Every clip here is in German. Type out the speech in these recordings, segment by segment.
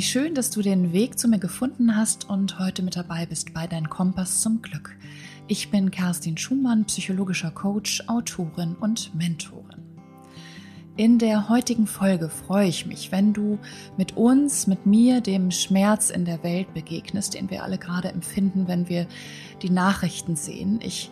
Wie schön, dass du den Weg zu mir gefunden hast und heute mit dabei bist bei Dein Kompass zum Glück. Ich bin Kerstin Schumann, psychologischer Coach, Autorin und Mentorin. In der heutigen Folge freue ich mich, wenn du mit uns, mit mir, dem Schmerz in der Welt begegnest, den wir alle gerade empfinden, wenn wir die Nachrichten sehen. Ich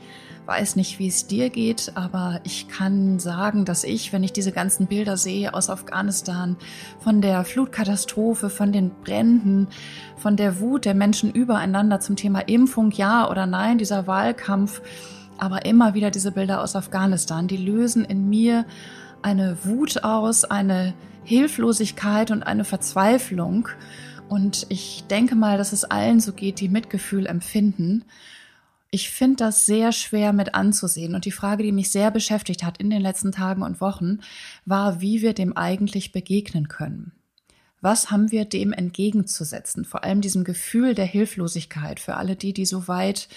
weiß nicht, wie es dir geht, aber ich kann sagen, dass ich, wenn ich diese ganzen Bilder sehe aus Afghanistan, von der Flutkatastrophe, von den Bränden, von der Wut der Menschen übereinander zum Thema Impfung, ja oder nein, dieser Wahlkampf, aber immer wieder diese Bilder aus Afghanistan, die lösen in mir eine Wut aus, eine Hilflosigkeit und eine Verzweiflung. Und ich denke mal, dass es allen so geht, die Mitgefühl empfinden. Ich finde das sehr schwer mit anzusehen. Und die Frage, die mich sehr beschäftigt hat in den letzten Tagen und Wochen, war, wie wir dem eigentlich begegnen können. Was haben wir dem entgegenzusetzen? Vor allem diesem Gefühl der Hilflosigkeit für alle die, die so weit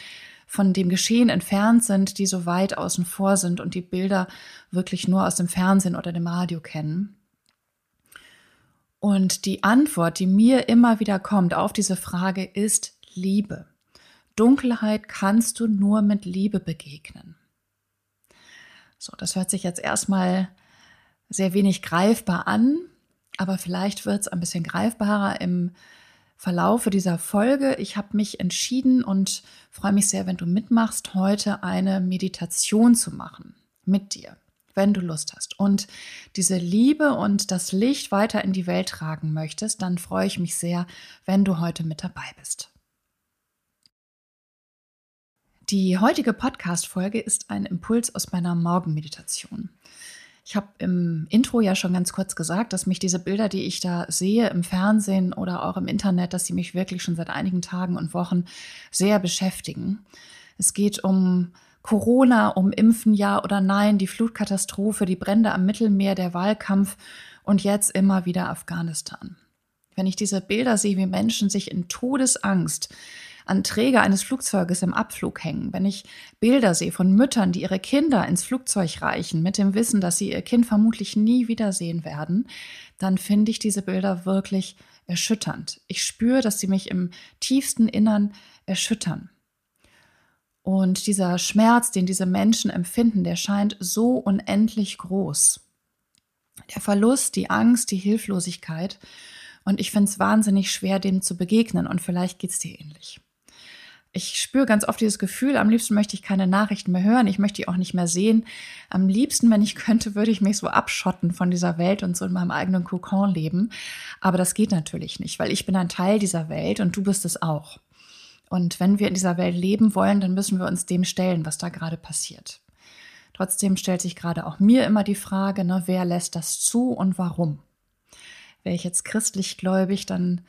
von dem Geschehen entfernt sind, die so weit außen vor sind und die Bilder wirklich nur aus dem Fernsehen oder dem Radio kennen. Und die Antwort, die mir immer wieder kommt auf diese Frage, ist Liebe. Dunkelheit kannst du nur mit Liebe begegnen. So, das hört sich jetzt erstmal sehr wenig greifbar an, aber vielleicht wird es ein bisschen greifbarer im Verlaufe dieser Folge. Ich habe mich entschieden und freue mich sehr, wenn du mitmachst, heute eine Meditation zu machen mit dir, wenn du Lust hast. Und diese Liebe und das Licht weiter in die Welt tragen möchtest, dann freue ich mich sehr, wenn du heute mit dabei bist. Die heutige Podcast-Folge ist ein Impuls aus meiner Morgenmeditation. Ich habe im Intro ja schon ganz kurz gesagt, dass mich diese Bilder, die ich da sehe im Fernsehen oder auch im Internet, dass sie mich wirklich schon seit einigen Tagen und Wochen sehr beschäftigen. Es geht um Corona, um Impfen, ja oder nein, die Flutkatastrophe, die Brände am Mittelmeer, der Wahlkampf und jetzt immer wieder Afghanistan. Wenn ich diese Bilder sehe, wie Menschen sich in Todesangst an Träger eines Flugzeuges im Abflug hängen, wenn ich Bilder sehe von Müttern, die ihre Kinder ins Flugzeug reichen, mit dem Wissen, dass sie ihr Kind vermutlich nie wiedersehen werden, dann finde ich diese Bilder wirklich erschütternd. Ich spüre, dass sie mich im tiefsten Innern erschüttern. Und dieser Schmerz, den diese Menschen empfinden, der scheint so unendlich groß. Der Verlust, die Angst, die Hilflosigkeit. Und ich finde es wahnsinnig schwer, dem zu begegnen. Und vielleicht geht es dir ähnlich ich spüre ganz oft dieses Gefühl, am liebsten möchte ich keine Nachrichten mehr hören, ich möchte die auch nicht mehr sehen. Am liebsten, wenn ich könnte, würde ich mich so abschotten von dieser Welt und so in meinem eigenen Kokon leben. Aber das geht natürlich nicht, weil ich bin ein Teil dieser Welt und du bist es auch. Und wenn wir in dieser Welt leben wollen, dann müssen wir uns dem stellen, was da gerade passiert. Trotzdem stellt sich gerade auch mir immer die Frage, ne, wer lässt das zu und warum? Wäre ich jetzt christlich gläubig, dann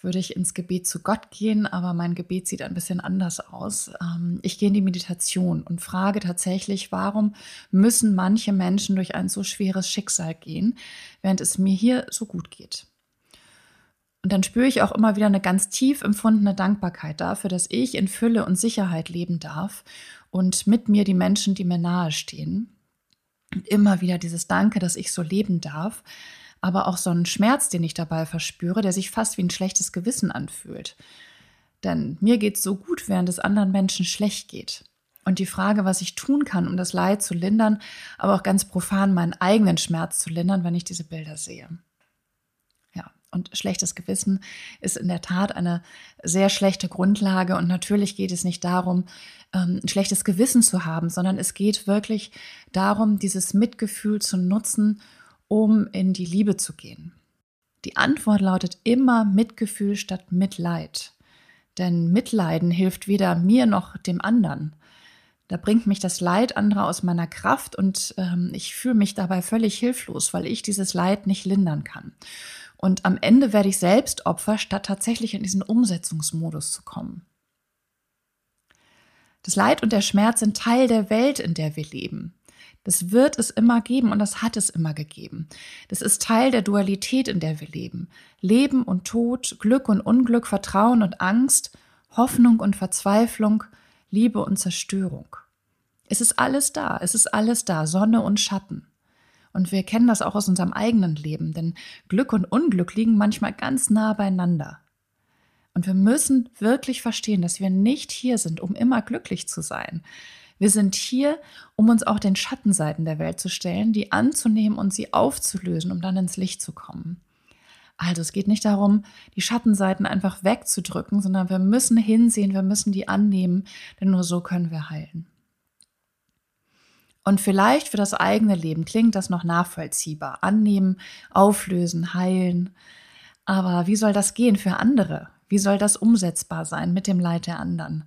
würde ich ins Gebet zu Gott gehen, aber mein Gebet sieht ein bisschen anders aus. Ähm, ich gehe in die Meditation und frage tatsächlich, warum müssen manche Menschen durch ein so schweres Schicksal gehen, während es mir hier so gut geht. Und dann spüre ich auch immer wieder eine ganz tief empfundene Dankbarkeit dafür, dass ich in Fülle und Sicherheit leben darf und mit mir die Menschen, die mir nahestehen. Und immer wieder dieses Danke, dass ich so leben darf, aber auch so einen Schmerz, den ich dabei verspüre, der sich fast wie ein schlechtes Gewissen anfühlt. Denn mir geht es so gut, während es anderen Menschen schlecht geht. Und die Frage, was ich tun kann, um das Leid zu lindern, aber auch ganz profan meinen eigenen Schmerz zu lindern, wenn ich diese Bilder sehe. Ja, und schlechtes Gewissen ist in der Tat eine sehr schlechte Grundlage. Und natürlich geht es nicht darum, ähm, ein schlechtes Gewissen zu haben, sondern es geht wirklich darum, dieses Mitgefühl zu nutzen, um in die Liebe zu gehen? Die Antwort lautet immer Mitgefühl statt Mitleid. Denn Mitleiden hilft weder mir noch dem anderen. Da bringt mich das Leid anderer aus meiner Kraft und ähm, ich fühle mich dabei völlig hilflos, weil ich dieses Leid nicht lindern kann. Und am Ende werde ich selbst Opfer, statt tatsächlich in diesen Umsetzungsmodus zu kommen. Das Leid und der Schmerz sind Teil der Welt, in der wir leben. Das wird es immer geben und das hat es immer gegeben. Das ist Teil der Dualität, in der wir leben. Leben und Tod, Glück und Unglück, Vertrauen und Angst, Hoffnung und Verzweiflung, Liebe und Zerstörung. Es ist alles da, es ist alles da, Sonne und Schatten. Und wir kennen das auch aus unserem eigenen Leben, denn Glück und Unglück liegen manchmal ganz nah beieinander. Und wir müssen wirklich verstehen, dass wir nicht hier sind, um immer glücklich zu sein. Wir sind hier, um uns auch den Schattenseiten der Welt zu stellen, die anzunehmen und sie aufzulösen, um dann ins Licht zu kommen. Also es geht nicht darum, die Schattenseiten einfach wegzudrücken, sondern wir müssen hinsehen, wir müssen die annehmen, denn nur so können wir heilen. Und vielleicht für das eigene Leben klingt das noch nachvollziehbar. Annehmen, auflösen, heilen. Aber wie soll das gehen für andere? Wie soll das umsetzbar sein mit dem Leid der anderen?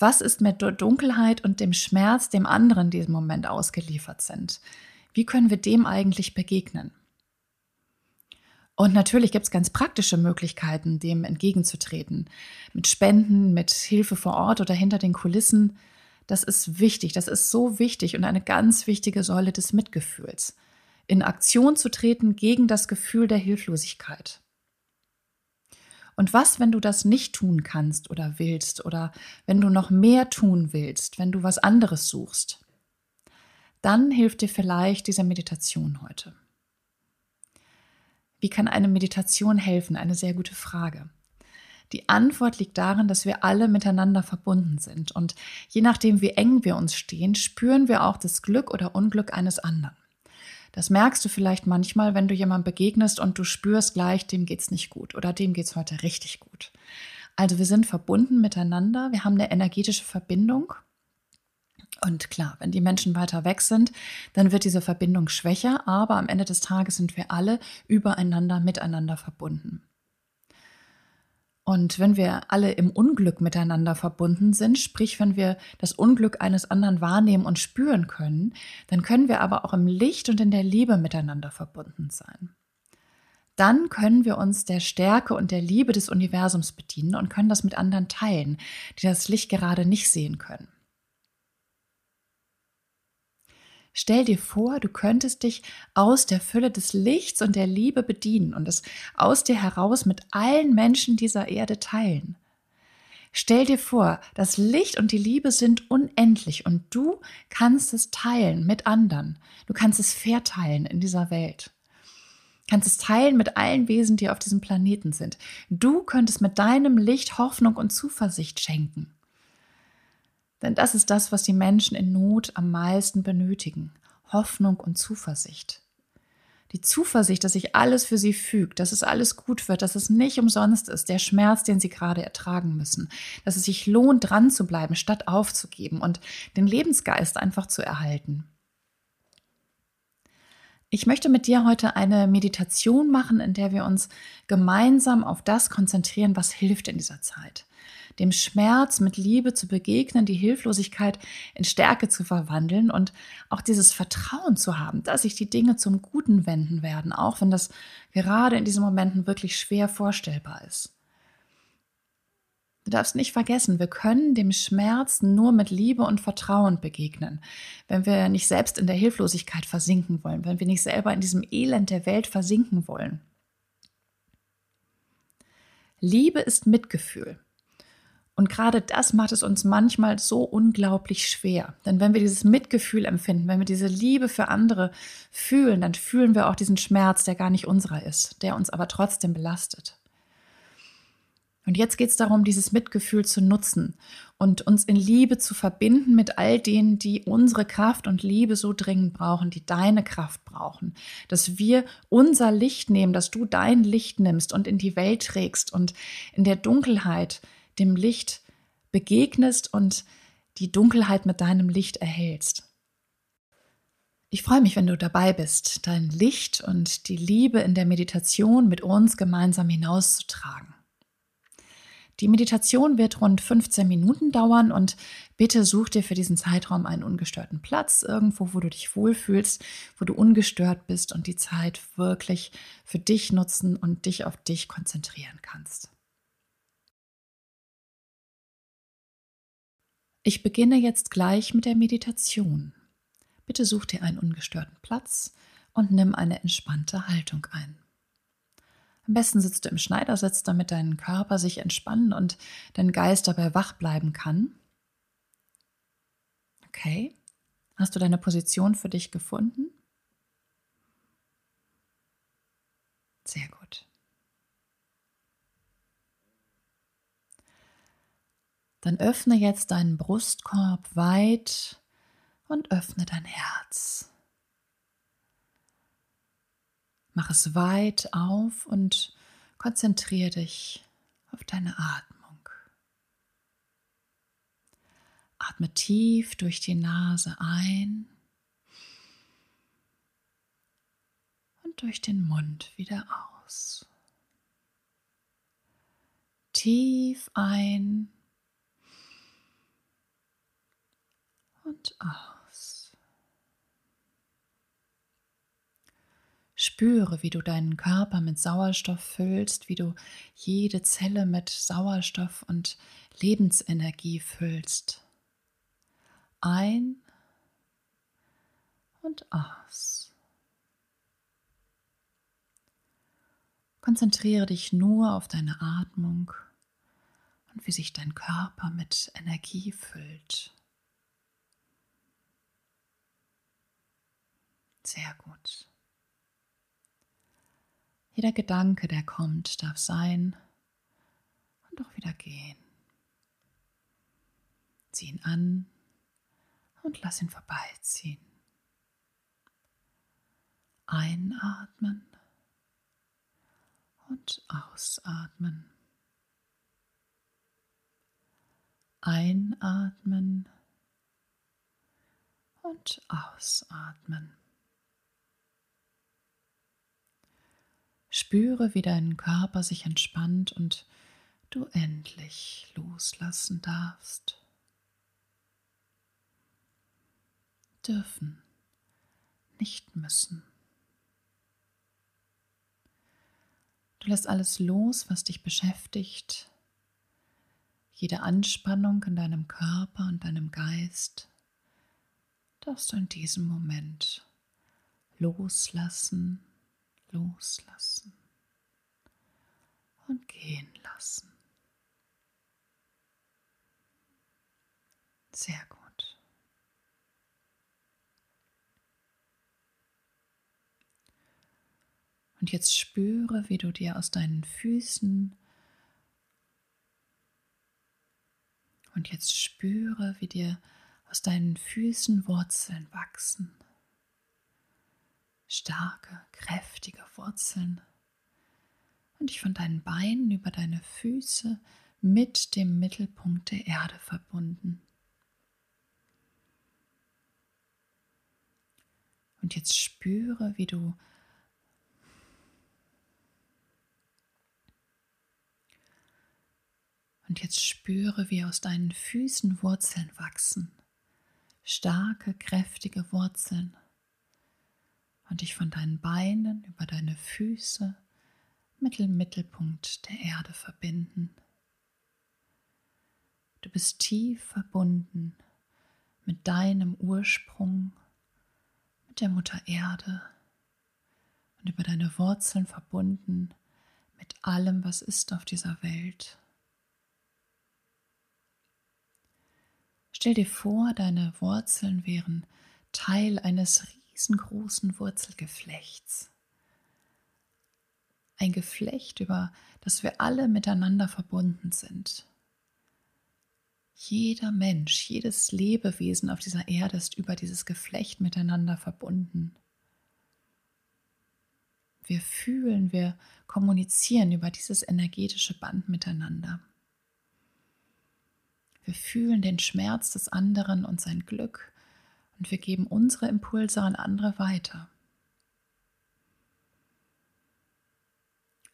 Was ist mit der Dunkelheit und dem Schmerz dem anderen diesem Moment ausgeliefert sind? Wie können wir dem eigentlich begegnen? Und natürlich gibt es ganz praktische Möglichkeiten, dem entgegenzutreten. Mit Spenden, mit Hilfe vor Ort oder hinter den Kulissen. Das ist wichtig, das ist so wichtig und eine ganz wichtige Säule des Mitgefühls. In Aktion zu treten gegen das Gefühl der Hilflosigkeit. Und was, wenn du das nicht tun kannst oder willst oder wenn du noch mehr tun willst, wenn du was anderes suchst? Dann hilft dir vielleicht diese Meditation heute. Wie kann eine Meditation helfen? Eine sehr gute Frage. Die Antwort liegt darin, dass wir alle miteinander verbunden sind. Und je nachdem, wie eng wir uns stehen, spüren wir auch das Glück oder Unglück eines anderen. Das merkst du vielleicht manchmal, wenn du jemandem begegnest und du spürst gleich, dem geht's nicht gut oder dem geht's heute richtig gut. Also wir sind verbunden miteinander, wir haben eine energetische Verbindung und klar, wenn die Menschen weiter weg sind, dann wird diese Verbindung schwächer, aber am Ende des Tages sind wir alle übereinander, miteinander verbunden. Und wenn wir alle im Unglück miteinander verbunden sind, sprich wenn wir das Unglück eines anderen wahrnehmen und spüren können, dann können wir aber auch im Licht und in der Liebe miteinander verbunden sein. Dann können wir uns der Stärke und der Liebe des Universums bedienen und können das mit anderen teilen, die das Licht gerade nicht sehen können. Stell dir vor, du könntest dich aus der Fülle des Lichts und der Liebe bedienen und es aus dir heraus mit allen Menschen dieser Erde teilen. Stell dir vor, das Licht und die Liebe sind unendlich und du kannst es teilen mit anderen. Du kannst es verteilen in dieser Welt. Du kannst es teilen mit allen Wesen, die auf diesem Planeten sind. Du könntest mit deinem Licht Hoffnung und Zuversicht schenken. Denn das ist das, was die Menschen in Not am meisten benötigen. Hoffnung und Zuversicht. Die Zuversicht, dass sich alles für sie fügt, dass es alles gut wird, dass es nicht umsonst ist, der Schmerz, den sie gerade ertragen müssen, dass es sich lohnt, dran zu bleiben, statt aufzugeben und den Lebensgeist einfach zu erhalten. Ich möchte mit dir heute eine Meditation machen, in der wir uns gemeinsam auf das konzentrieren, was hilft in dieser Zeit dem Schmerz mit Liebe zu begegnen, die Hilflosigkeit in Stärke zu verwandeln und auch dieses Vertrauen zu haben, dass sich die Dinge zum Guten wenden werden, auch wenn das gerade in diesen Momenten wirklich schwer vorstellbar ist. Du darfst nicht vergessen, wir können dem Schmerz nur mit Liebe und Vertrauen begegnen, wenn wir nicht selbst in der Hilflosigkeit versinken wollen, wenn wir nicht selber in diesem Elend der Welt versinken wollen. Liebe ist Mitgefühl. Und gerade das macht es uns manchmal so unglaublich schwer. Denn wenn wir dieses Mitgefühl empfinden, wenn wir diese Liebe für andere fühlen, dann fühlen wir auch diesen Schmerz, der gar nicht unserer ist, der uns aber trotzdem belastet. Und jetzt geht es darum, dieses Mitgefühl zu nutzen und uns in Liebe zu verbinden mit all denen, die unsere Kraft und Liebe so dringend brauchen, die deine Kraft brauchen. Dass wir unser Licht nehmen, dass du dein Licht nimmst und in die Welt trägst und in der Dunkelheit dem Licht begegnest und die Dunkelheit mit deinem Licht erhältst. Ich freue mich, wenn du dabei bist, dein Licht und die Liebe in der Meditation mit uns gemeinsam hinauszutragen. Die Meditation wird rund 15 Minuten dauern und bitte such dir für diesen Zeitraum einen ungestörten Platz, irgendwo, wo du dich wohlfühlst, wo du ungestört bist und die Zeit wirklich für dich nutzen und dich auf dich konzentrieren kannst. Ich beginne jetzt gleich mit der Meditation. Bitte such dir einen ungestörten Platz und nimm eine entspannte Haltung ein. Am besten sitzt du im Schneidersitz, damit dein Körper sich entspannen und dein Geist dabei wach bleiben kann. Okay, hast du deine Position für dich gefunden? Sehr gut. Dann öffne jetzt deinen Brustkorb weit und öffne dein Herz. Mach es weit auf und konzentriere dich auf deine Atmung. Atme tief durch die Nase ein und durch den Mund wieder aus. Tief ein und aus. Spüre, wie du deinen Körper mit Sauerstoff füllst, wie du jede Zelle mit Sauerstoff und Lebensenergie füllst. Ein und aus. Konzentriere dich nur auf deine Atmung und wie sich dein Körper mit Energie füllt. Sehr gut. Jeder Gedanke, der kommt, darf sein und auch wieder gehen. Zieh ihn an und lass ihn vorbeiziehen. Einatmen und ausatmen. Einatmen und ausatmen. Spüre, wie dein Körper sich entspannt und du endlich loslassen darfst. Dürfen, nicht müssen. Du lässt alles los, was dich beschäftigt, jede Anspannung in deinem Körper und deinem Geist darfst du in diesem Moment loslassen loslassen und gehen lassen. Sehr gut. Und jetzt spüre, wie du dir aus deinen Füßen und jetzt spüre, wie dir aus deinen Füßen Wurzeln wachsen starke, kräftige Wurzeln und dich von deinen Beinen über deine Füße mit dem Mittelpunkt der Erde verbunden. Und jetzt spüre, wie du Und jetzt spüre, wie aus deinen Füßen Wurzeln wachsen. Starke, kräftige Wurzeln und dich von deinen Beinen über deine Füße mit dem Mittelpunkt der Erde verbinden. Du bist tief verbunden mit deinem Ursprung, mit der Mutter Erde und über deine Wurzeln verbunden mit allem, was ist auf dieser Welt. Stell dir vor, deine Wurzeln wären Teil eines riesengroßen Wurzelgeflechts. Ein Geflecht, über das wir alle miteinander verbunden sind. Jeder Mensch, jedes Lebewesen auf dieser Erde ist über dieses Geflecht miteinander verbunden. Wir fühlen, wir kommunizieren über dieses energetische Band miteinander. Wir fühlen den Schmerz des anderen und sein Glück und wir geben unsere Impulse an andere weiter.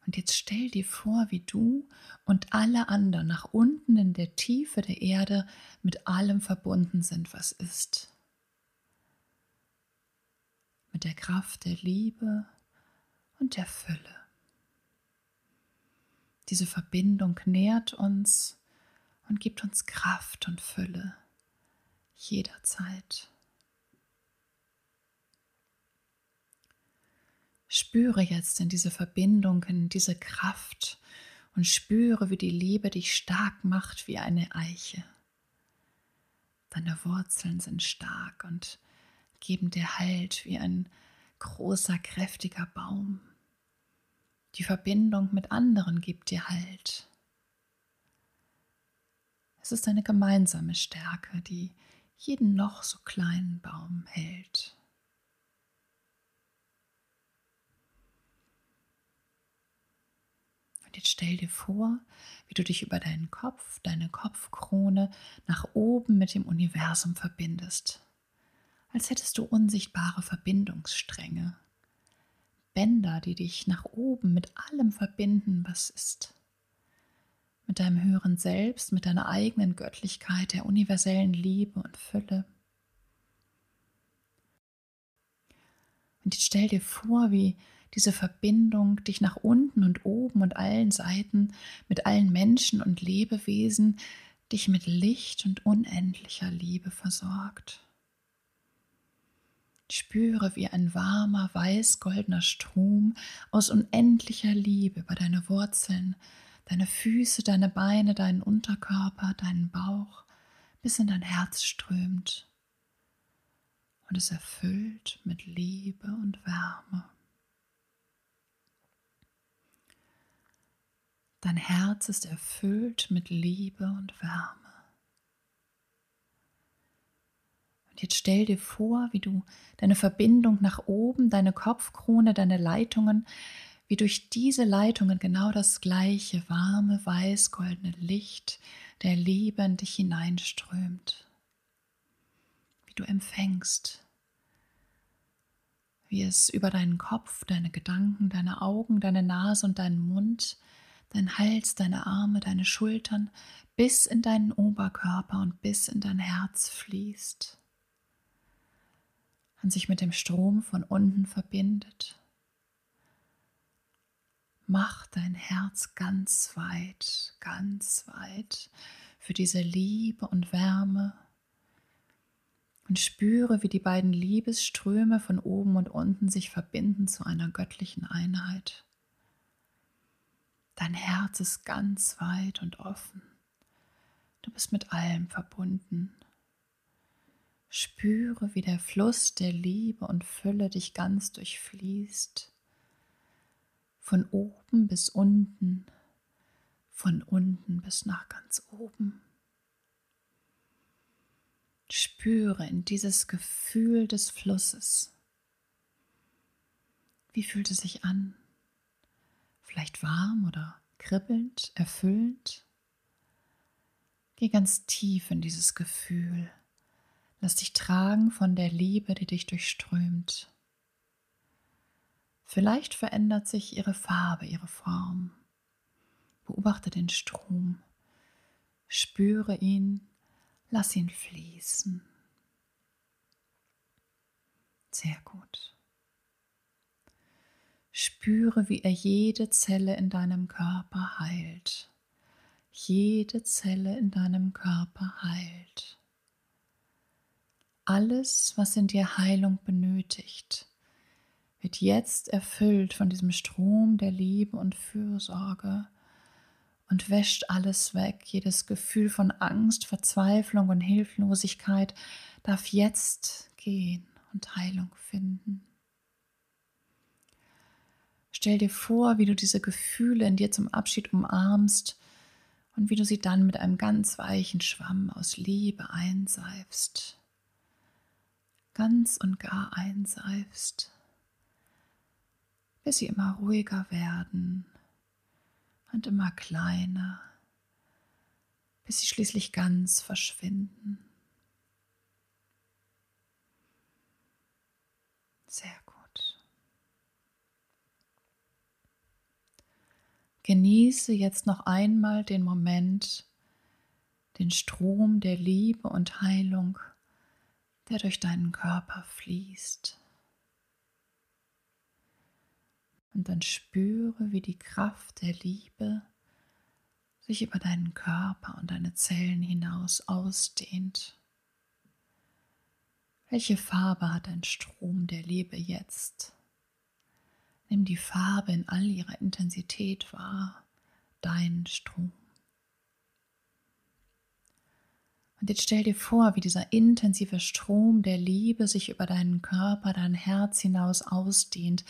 Und jetzt stell dir vor, wie du und alle anderen nach unten in der Tiefe der Erde mit allem verbunden sind, was ist. Mit der Kraft der Liebe und der Fülle. Diese Verbindung nährt uns und gibt uns Kraft und Fülle jederzeit. Spüre jetzt in diese Verbindung, in diese Kraft und spüre, wie die Liebe dich stark macht wie eine Eiche. Deine Wurzeln sind stark und geben dir Halt wie ein großer, kräftiger Baum. Die Verbindung mit anderen gibt dir Halt. Es ist eine gemeinsame Stärke, die jeden noch so kleinen Baum hält. Jetzt stell dir vor, wie du dich über deinen Kopf, deine Kopfkrone nach oben mit dem Universum verbindest, als hättest du unsichtbare Verbindungsstränge, Bänder, die dich nach oben mit allem verbinden, was ist. Mit deinem höheren Selbst, mit deiner eigenen Göttlichkeit, der universellen Liebe und Fülle. Und jetzt stell dir vor, wie diese Verbindung dich nach unten und oben und allen Seiten mit allen Menschen und Lebewesen dich mit Licht und unendlicher Liebe versorgt. Spüre, wie ein warmer, weiß-goldener Strom aus unendlicher Liebe über deine Wurzeln, deine Füße, deine Beine, deinen Unterkörper, deinen Bauch bis in dein Herz strömt und es erfüllt mit Liebe und Wärme. Dein Herz ist erfüllt mit Liebe und Wärme. Und jetzt stell dir vor, wie du deine Verbindung nach oben, deine Kopfkrone, deine Leitungen wie durch diese Leitungen genau das gleiche warme, weiß-goldene Licht der Liebe in dich hineinströmt, wie du empfängst, wie es über deinen Kopf, deine Gedanken, deine Augen, deine Nase und deinen Mund, dein Hals, deine Arme, deine Schultern bis in deinen Oberkörper und bis in dein Herz fließt. Und sich mit dem Strom von unten verbindet. Mach dein Herz ganz weit, ganz weit für diese Liebe und Wärme. Und spüre, wie die beiden Liebesströme von oben und unten sich verbinden zu einer göttlichen Einheit. Dein Herz ist ganz weit und offen. Du bist mit allem verbunden. Spüre, wie der Fluss der Liebe und Fülle dich ganz durchfließt von oben bis unten, von unten bis nach ganz oben. Spüre in dieses Gefühl des Flusses. Wie fühlt es sich an? Vielleicht warm oder kribbelnd, erfüllend? Geh ganz tief in dieses Gefühl. Lass dich tragen von der Liebe, die dich durchströmt. Vielleicht verändert sich ihre Farbe, ihre Form. Beobachte den Strom, spüre ihn, lass ihn fließen. Sehr gut. Spüre, wie er jede Zelle in deinem Körper heilt. Jede Zelle in deinem Körper heilt. Alles, was in dir Heilung benötigt, wird jetzt erfüllt von diesem Strom der Liebe und Fürsorge und wäscht alles weg. Jedes Gefühl von Angst, Verzweiflung und Hilflosigkeit darf jetzt gehen und Heilung finden. Stell dir vor, wie du diese Gefühle in dir zum Abschied umarmst und wie du sie dann mit einem ganz weichen Schwamm aus Liebe einseifst. Ganz und gar einseifst bis sie immer ruhiger werden und immer kleiner, bis sie schließlich ganz verschwinden. Sehr gut. Genieße jetzt noch einmal den Moment, den Strom der Liebe und Heilung, der durch deinen Körper fließt. Und dann spüre, wie die Kraft der Liebe sich über deinen Körper und deine Zellen hinaus ausdehnt. Welche Farbe hat ein Strom der Liebe jetzt? Nimm die Farbe in all ihrer Intensität wahr, dein Strom. Und jetzt stell dir vor, wie dieser intensive Strom der Liebe sich über deinen Körper, dein Herz hinaus ausdehnt,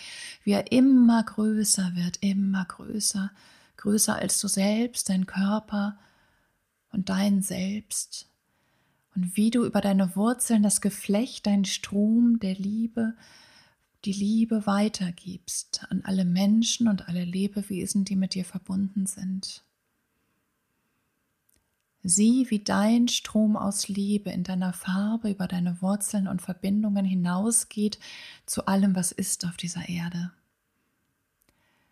wie er immer größer wird, immer größer, größer als du selbst, dein Körper und dein Selbst. Und wie du über deine Wurzeln das Geflecht, dein Strom der Liebe, die Liebe weitergibst an alle Menschen und alle Lebewesen, die mit dir verbunden sind. Sieh, wie dein Strom aus Liebe in deiner Farbe über deine Wurzeln und Verbindungen hinausgeht zu allem, was ist auf dieser Erde.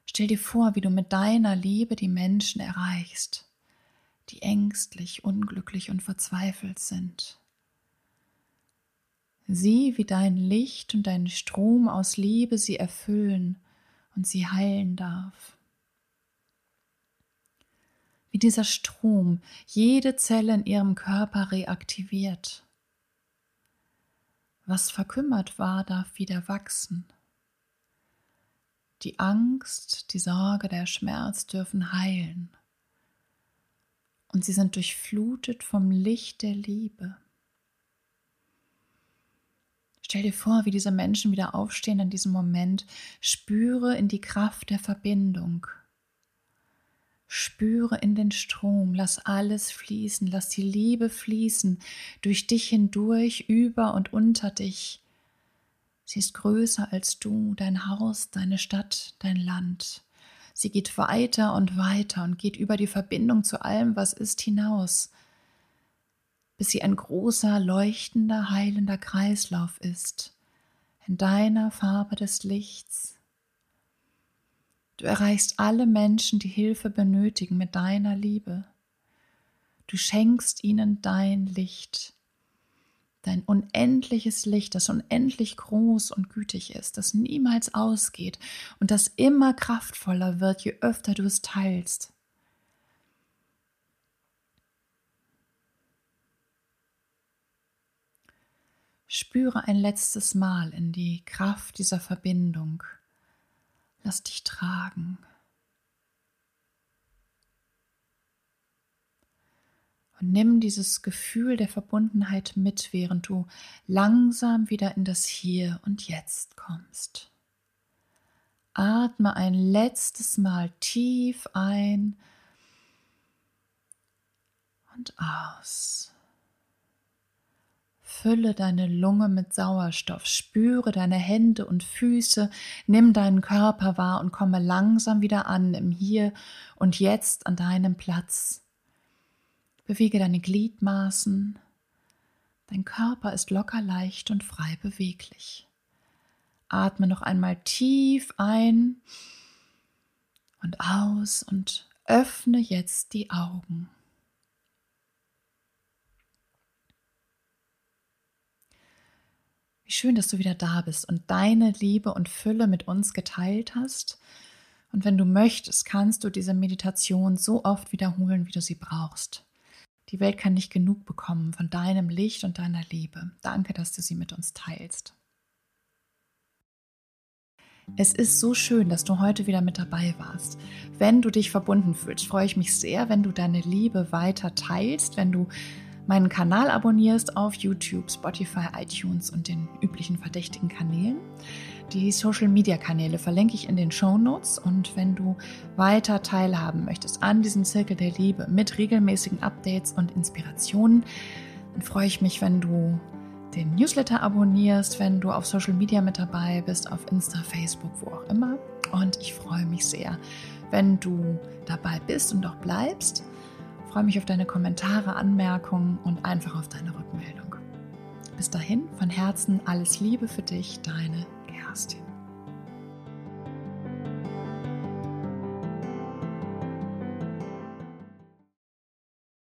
Stell dir vor, wie du mit deiner Liebe die Menschen erreichst, die ängstlich, unglücklich und verzweifelt sind. Sieh, wie dein Licht und dein Strom aus Liebe sie erfüllen und sie heilen darf wie dieser Strom jede Zelle in ihrem Körper reaktiviert. Was verkümmert war, darf wieder wachsen. Die Angst, die Sorge, der Schmerz dürfen heilen. Und sie sind durchflutet vom Licht der Liebe. Stell dir vor, wie diese Menschen wieder aufstehen in diesem Moment. Spüre in die Kraft der Verbindung. Spüre in den Strom, lass alles fließen, lass die Liebe fließen, durch dich hindurch, über und unter dich. Sie ist größer als du, dein Haus, deine Stadt, dein Land. Sie geht weiter und weiter und geht über die Verbindung zu allem, was ist, hinaus, bis sie ein großer, leuchtender, heilender Kreislauf ist, in deiner Farbe des Lichts, Du erreichst alle Menschen, die Hilfe benötigen, mit deiner Liebe. Du schenkst ihnen dein Licht, dein unendliches Licht, das unendlich groß und gütig ist, das niemals ausgeht und das immer kraftvoller wird, je öfter du es teilst. Spüre ein letztes Mal in die Kraft dieser Verbindung. Lass dich tragen. Und nimm dieses Gefühl der Verbundenheit mit, während du langsam wieder in das Hier und Jetzt kommst. Atme ein letztes Mal tief ein und aus. Fülle deine Lunge mit Sauerstoff, spüre deine Hände und Füße, nimm deinen Körper wahr und komme langsam wieder an im Hier und Jetzt an deinem Platz. Bewege deine Gliedmaßen. Dein Körper ist locker leicht und frei beweglich. Atme noch einmal tief ein und aus und öffne jetzt die Augen. Wie schön, dass du wieder da bist und deine Liebe und Fülle mit uns geteilt hast. Und wenn du möchtest, kannst du diese Meditation so oft wiederholen, wie du sie brauchst. Die Welt kann nicht genug bekommen von deinem Licht und deiner Liebe. Danke, dass du sie mit uns teilst. Es ist so schön, dass du heute wieder mit dabei warst. Wenn du dich verbunden fühlst, freue ich mich sehr, wenn du deine Liebe weiter teilst, wenn du meinen Kanal abonnierst auf YouTube, Spotify, iTunes und den üblichen verdächtigen Kanälen. Die Social-Media-Kanäle verlinke ich in den Show Notes und wenn du weiter teilhaben möchtest an diesem Zirkel der Liebe mit regelmäßigen Updates und Inspirationen, dann freue ich mich, wenn du den Newsletter abonnierst, wenn du auf Social Media mit dabei bist, auf Insta, Facebook, wo auch immer. Und ich freue mich sehr, wenn du dabei bist und auch bleibst freue mich auf deine Kommentare, Anmerkungen und einfach auf deine Rückmeldung. Bis dahin, von Herzen alles Liebe für dich, deine Kerstin.